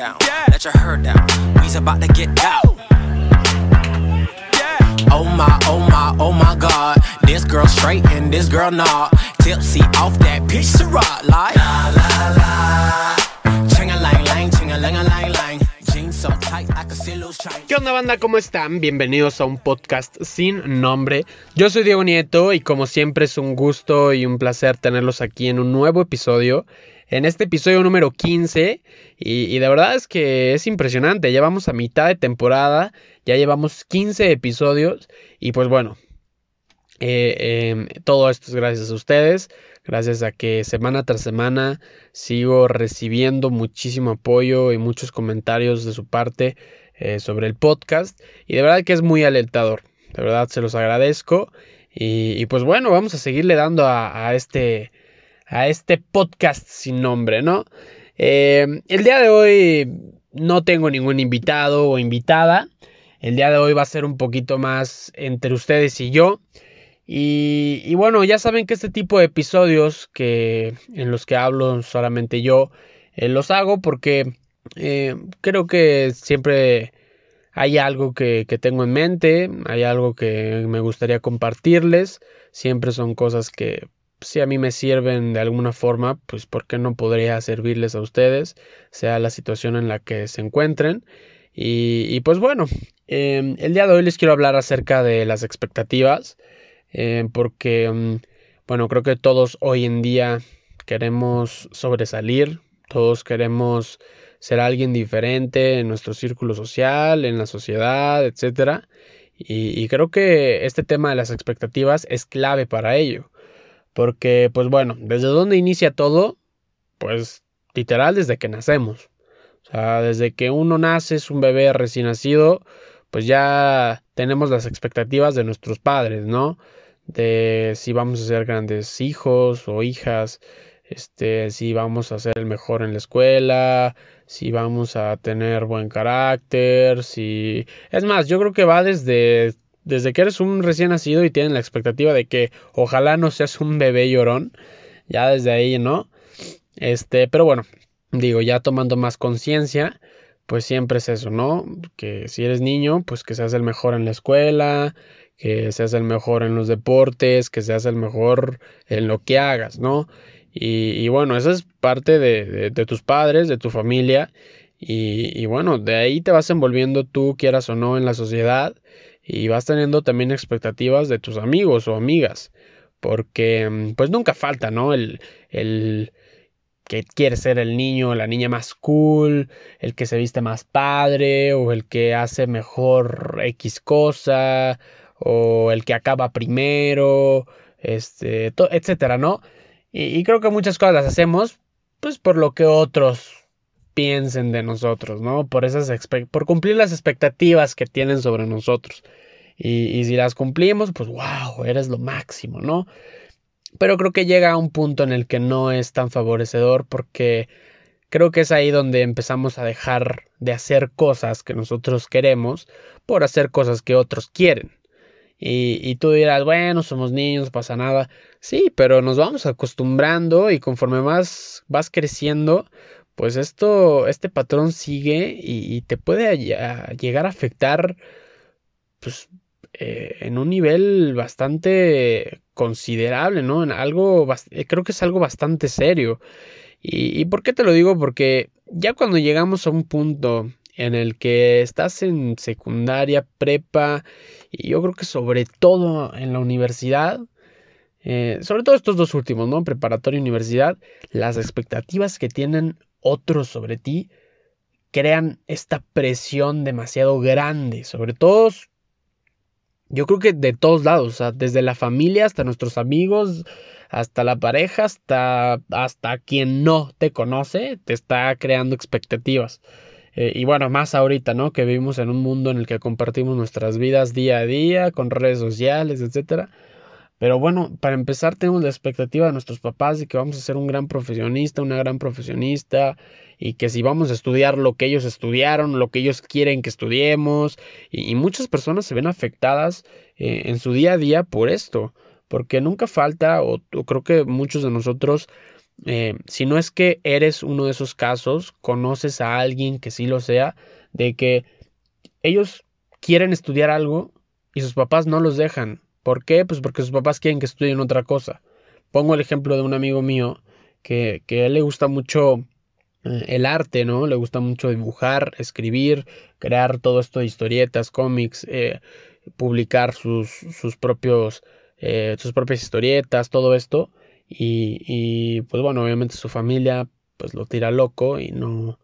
down. Let your hair down. We's about to get out. Oh my, oh my, oh my god. This girl straight and this girl not. Tipsy off that pitch Ciroc like. La la la. Ching a lang lang, ching a lang a lang lang. ¿Qué onda banda? ¿Cómo están? Bienvenidos a un podcast sin nombre. Yo soy Diego Nieto y como siempre es un gusto y un placer tenerlos aquí en un nuevo episodio. En este episodio número 15 y, y de verdad es que es impresionante. Ya vamos a mitad de temporada, ya llevamos 15 episodios y pues bueno, eh, eh, todo esto es gracias a ustedes, gracias a que semana tras semana sigo recibiendo muchísimo apoyo y muchos comentarios de su parte eh, sobre el podcast y de verdad que es muy alentador, de verdad se los agradezco y, pues bueno, vamos a seguirle dando a, este, a este podcast sin nombre, ¿no? Eh, el día de hoy no tengo ningún invitado o invitada, el día de hoy va a ser un poquito más entre ustedes y yo. Y, bueno, ya saben que este tipo de episodios que en los que hablo solamente yo eh, los hago porque eh, creo que siempre hay algo que, tengo en mente, hay algo que me gustaría compartirles, siempre son cosas que si a mí me sirven de alguna forma, pues ¿por qué no podría servirles a ustedes, sea la situación en la que se encuentren? Y, pues bueno, eh, el día de hoy les quiero hablar acerca de las expectativas. Eh, porque, mm, bueno, creo que todos hoy en día queremos sobresalir, todos queremos ser alguien diferente en nuestro círculo social, en la sociedad, etc. Y, y creo que este tema de las expectativas es clave para ello. Porque, pues bueno, ¿desde dónde inicia todo? Pues literal desde que nacemos. O sea, desde que uno nace, es un bebé recién nacido, pues ya tenemos las expectativas de nuestros padres, ¿no? De si vamos a ser grandes hijos o hijas, este, si vamos a ser el mejor en la escuela, si vamos a tener buen carácter, si... Es más, yo creo que va desde, desde que eres un recién nacido y tienes la expectativa de que ojalá no seas un bebé llorón, ya desde ahí, ¿no? Este, pero bueno, digo, ya tomando más conciencia, pues siempre es eso, ¿no? Que si eres niño, pues que seas el mejor en la escuela, que seas el mejor en los deportes, que seas el mejor en lo que hagas, ¿no? Y, y bueno, eso es parte de, de, de, tus padres, de tu familia, y, y bueno, de ahí te vas envolviendo tú, quieras o no, en la sociedad, y vas teniendo también expectativas de tus amigos o amigas, porque pues nunca falta, ¿no? El, el, que quiere ser el niño o la niña más cool, el que se viste más padre, o el que hace mejor X cosa, o el que acaba primero, este, etcétera, ¿no? Y, creo que muchas cosas las hacemos, pues por lo que otros piensen de nosotros, ¿no? Por esas por cumplir las expectativas que tienen sobre nosotros. Y, si las cumplimos, pues wow, eres lo máximo, ¿no? pero creo que llega a un punto en el que no es tan favorecedor porque creo que es ahí donde empezamos a dejar de hacer cosas que nosotros queremos por hacer cosas que otros quieren. Y, y tú dirás, bueno, somos niños, pasa nada. Sí, pero nos vamos acostumbrando y conforme más vas creciendo, pues esto, este patrón sigue y, te puede llegar a afectar, pues eh, en un nivel bastante considerable, ¿no? En algo, eh, creo que es algo bastante serio. Y, ¿Y por qué te lo digo? Porque ya cuando llegamos a un punto en el que estás en secundaria, prepa, y yo creo que sobre todo en la universidad, eh, sobre todo estos dos últimos, ¿no? Preparatoria y universidad, las expectativas que tienen otros sobre ti crean esta presión demasiado grande, sobre todo yo creo que de todos lados, o sea, desde la familia hasta nuestros amigos, hasta la pareja, hasta, hasta quien no te conoce, te está creando expectativas. Eh, y bueno, más ahorita, ¿no? Que vivimos en un mundo en el que compartimos nuestras vidas día a día, con redes sociales, etcétera. Pero bueno, para empezar tenemos la expectativa de nuestros papás de que vamos a ser un gran profesionista, una gran profesionista, y que si vamos a estudiar lo que ellos estudiaron, lo que ellos quieren que estudiemos, y, muchas personas se ven afectadas eh, en su día a día por esto, porque nunca falta, o, o creo que muchos de nosotros eh, si no es que eres uno de esos casos, conoces a alguien que sí lo sea, de que ellos quieren estudiar algo y sus papás no los dejan. ¿Por qué? Pues porque sus papás quieren que estudien otra cosa. Pongo el ejemplo de un amigo mío que, que a él le gusta mucho eh, el arte, ¿no? Le gusta mucho dibujar, escribir, crear todo esto de historietas, cómics, eh, publicar sus, sus propios eh, sus propias historietas, todo esto. Y, y, pues bueno, obviamente su familia pues lo tira loco y no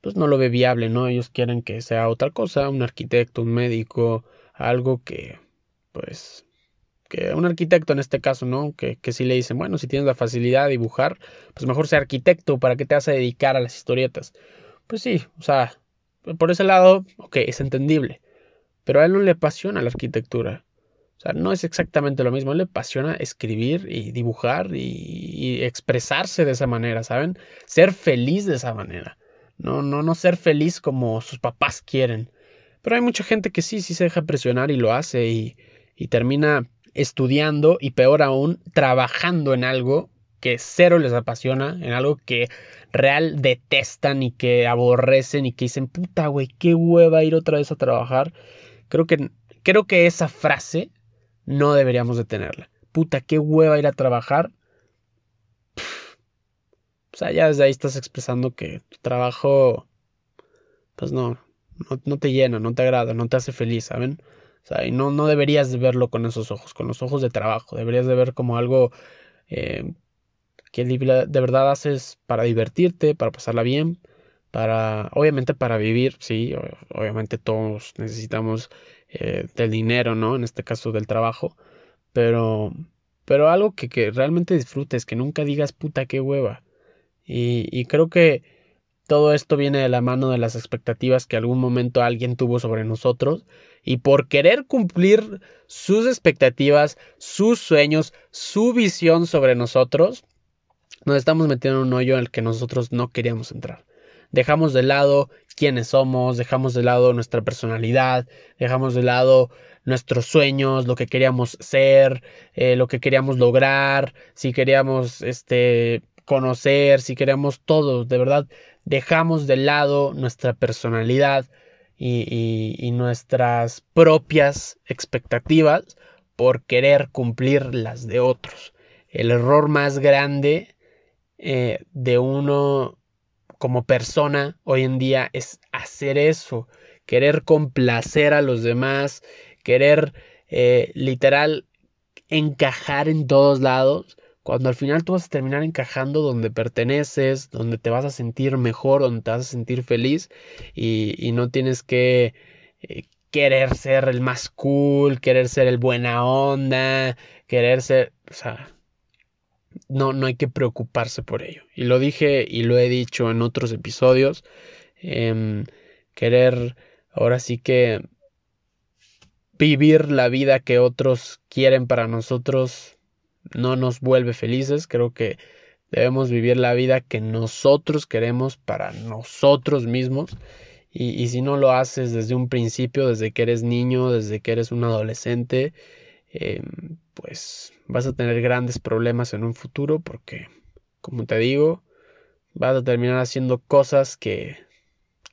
pues no lo ve viable, ¿no? Ellos quieren que sea otra cosa, un arquitecto, un médico, algo que pues que un arquitecto en este caso, ¿no? Que, que si le dicen, bueno, si tienes la facilidad de dibujar, pues mejor sea arquitecto, ¿para qué te vas a dedicar a las historietas? Pues sí, o sea, por ese lado, ok, es entendible. Pero a él no le apasiona la arquitectura. O sea, no es exactamente lo mismo. A él le apasiona escribir y dibujar y, expresarse de esa manera, ¿saben? Ser feliz de esa manera. No, no, no ser feliz como sus papás quieren. Pero hay mucha gente que sí, sí se deja presionar y lo hace y, y termina estudiando y peor aún, trabajando en algo que cero les apasiona, en algo que real detestan y que aborrecen y que dicen, puta, güey, qué hueva ir otra vez a trabajar. Creo que, creo que esa frase no deberíamos de tenerla. Puta, qué hueva ir a trabajar. O sea, ya desde ahí estás expresando que tu trabajo, pues no, no, te llena, no te agrada, no te hace feliz, ¿saben? O sea, y no, no deberías de verlo con esos ojos, con los ojos de trabajo. Deberías de ver como algo eh, que de verdad haces para divertirte, para pasarla bien, para, obviamente para vivir, sí, obviamente todos necesitamos eh, del dinero, ¿no? En este caso del trabajo. Pero, pero algo que, que realmente disfrutes, que nunca digas puta qué hueva. Y, y creo que todo esto viene de la mano de las expectativas que algún momento alguien tuvo sobre nosotros y por querer cumplir sus expectativas, sus sueños, su visión sobre nosotros, nos estamos metiendo en un hoyo en el que nosotros no queríamos entrar. Dejamos de lado quiénes somos, dejamos de lado nuestra personalidad, dejamos de lado nuestros sueños, lo que queríamos ser, eh, lo que queríamos lograr, si queríamos este, conocer, si queríamos todo, de verdad, dejamos de lado nuestra personalidad y, nuestras propias expectativas por querer cumplir las de otros. El error más grande eh, de uno como persona hoy en día es hacer eso, querer complacer a los demás, querer eh, literal encajar en todos lados, cuando al final tú vas a terminar encajando donde perteneces, donde te vas a sentir mejor, donde te vas a sentir feliz y, no tienes que eh, querer ser el más cool, querer ser el buena onda, querer ser, o sea, no, no hay que preocuparse por ello. Y lo dije y lo he dicho en otros episodios. Em, querer ahora sí que vivir la vida que otros quieren para nosotros no nos vuelve felices. Creo que debemos vivir la vida que nosotros queremos para nosotros mismos. Y, y, si no lo haces desde un principio, desde que eres niño, desde que eres un adolescente, eh, pues vas a tener grandes problemas en un futuro porque, como te digo, vas a terminar haciendo cosas que,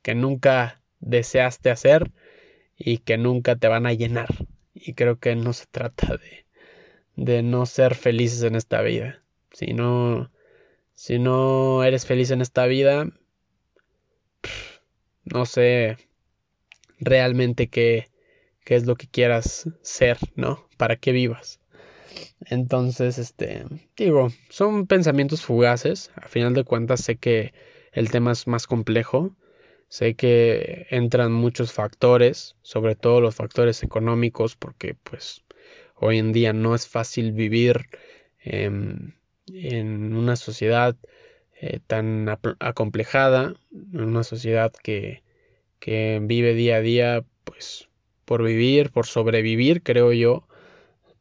que nunca deseaste hacer y que nunca te van a llenar. Y creo que no se trata de, de no ser felices en esta vida. Si no, si no eres feliz en esta vida, no sé realmente qué, qué es lo que quieras ser, ¿no? Para que vivas. Entonces, este, digo, son pensamientos fugaces. A final de cuentas sé que el tema es más complejo. Sé que entran muchos factores, sobre todo los factores económicos, porque pues hoy en día no es fácil vivir en una sociedad eh, tan acomplejada, en una sociedad que, que vive día a día pues por vivir, por sobrevivir, creo yo,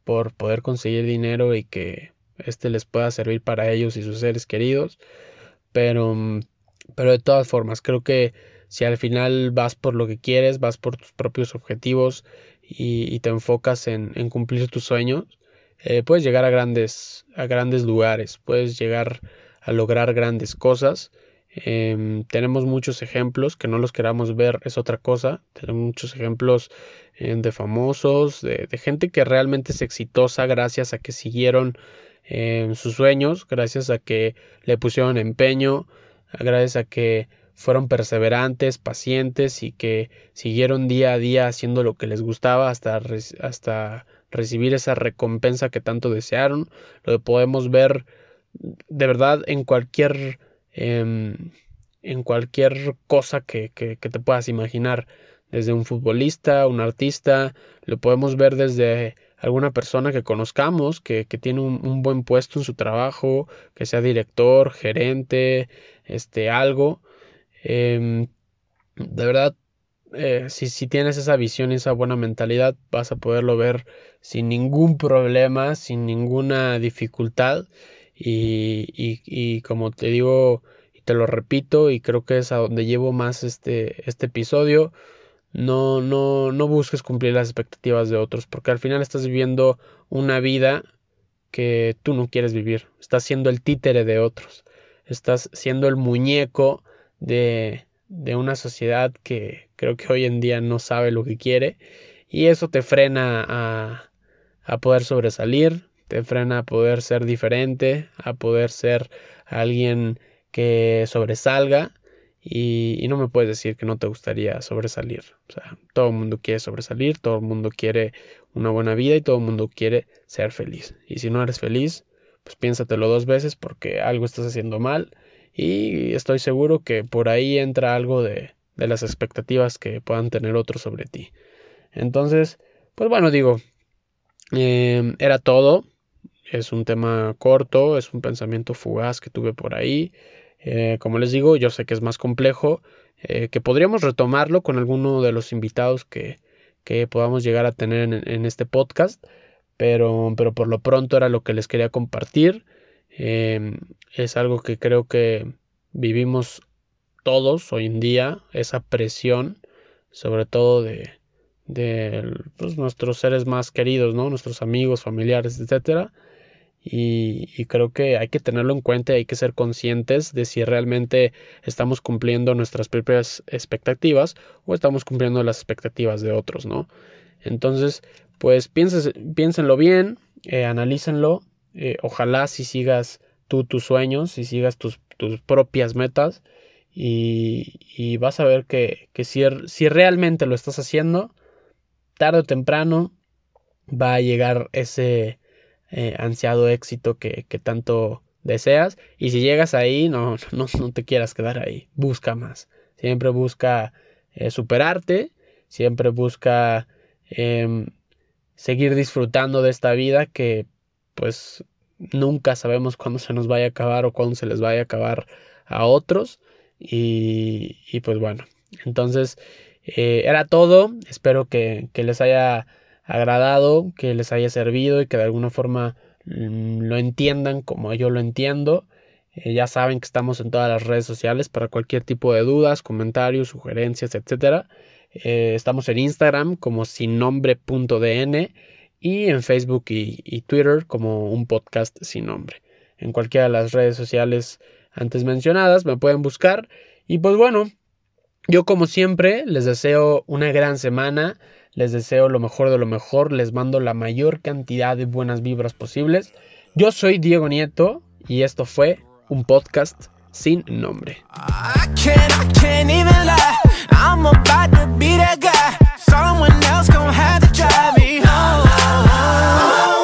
por poder conseguir dinero y que este les pueda servir para ellos y sus seres queridos. Pero, pero de todas formas, creo que si al final vas por lo que quieres, vas por tus propios objetivos y, te enfocas en, cumplir tus sueños, eh, puedes llegar a grandes, a grandes lugares, puedes llegar a lograr grandes cosas. Em, tenemos muchos ejemplos, que no los queramos ver es otra cosa. Tenemos muchos ejemplos em, de famosos, de, gente que realmente es exitosa gracias a que siguieron em, sus sueños, gracias a que le pusieron empeño, gracias a que fueron perseverantes, pacientes y que siguieron día a día haciendo lo que les gustaba hasta, hasta recibir esa recompensa que tanto desearon. Lo podemos ver de verdad en cualquier en cualquier cosa que, que, te puedas imaginar, desde un futbolista, un artista, lo podemos ver desde alguna persona que conozcamos, que, que tiene un, buen puesto en su trabajo, que sea director, gerente, este, algo. Em, de verdad, eh, si, tienes esa visión y esa buena mentalidad, vas a poderlo ver sin ningún problema, sin ninguna dificultad. Y, y, y como te digo, y te lo repito, y creo que es a donde llevo más este, este episodio, no, no, no busques cumplir las expectativas de otros, porque al final estás viviendo una vida que tú no quieres vivir. Estás siendo el títere de otros. Estás siendo el muñeco de, de una sociedad que creo que hoy en día no sabe lo que quiere. Y eso te frena a, a poder sobresalir, te frena a poder ser diferente, a poder ser alguien que sobresalga y, no me puedes decir que no te gustaría sobresalir. O sea, todo el mundo quiere sobresalir, todo el mundo quiere una buena vida y todo el mundo quiere ser feliz. Y si no eres feliz, pues piénsatelo dos veces porque algo estás haciendo mal y estoy seguro que por ahí entra algo de, de las expectativas que puedan tener otros sobre ti. Entonces, pues bueno, digo, eh, era todo. Es un tema corto, es un pensamiento fugaz que tuve por ahí. Eh, como les digo, yo sé que es más complejo, eh, que podríamos retomarlo con alguno de los invitados que, que podamos llegar a tener en, este podcast, pero, pero, por lo pronto era lo que les quería compartir. Em, es algo que creo que vivimos todos hoy en día, esa presión, sobre todo de, de pues, nuestros seres más queridos, ¿no? nuestros amigos, familiares, etcétera y, creo que hay que tenerlo en cuenta hay que ser conscientes de si realmente estamos cumpliendo nuestras propias expectativas o estamos cumpliendo las expectativas de otros, ¿no? Entonces, pues piénsenlo bien, eh, analícenlo, eh, ojalá si sigas tú tus sueños, si sigas tus, tus propias metas y, y, vas a ver que, que si, si realmente lo estás haciendo, tarde o temprano va a llegar ese eh, ansiado éxito que, tanto deseas. Y si llegas ahí, no, no, no, te quieras quedar ahí. Busca más. Siempre busca eh, superarte. Siempre busca em, seguir disfrutando de esta vida que pues nunca sabemos cuándo se nos vaya a acabar o cuándo se les vaya a acabar a otros. Y, y pues bueno, entonces eh, era todo. Espero que, les haya agradado, que les haya servido y que de alguna forma mm, lo entiendan como yo lo entiendo. Eh, ya saben que estamos en todas las redes sociales para cualquier tipo de dudas, comentarios, sugerencias, etc. Eh, estamos en Instagram como sin nombre.dn y en Facebook y, Twitter como un podcast sin nombre. En cualquiera de las redes sociales antes mencionadas me pueden buscar. Y pues bueno, yo como siempre les deseo una gran semana, les deseo lo mejor de lo mejor, les mando la mayor cantidad de buenas vibras posibles. Yo soy Diego Nieto y esto fue un podcast sin nombre. Someone else gon' have to drive me home.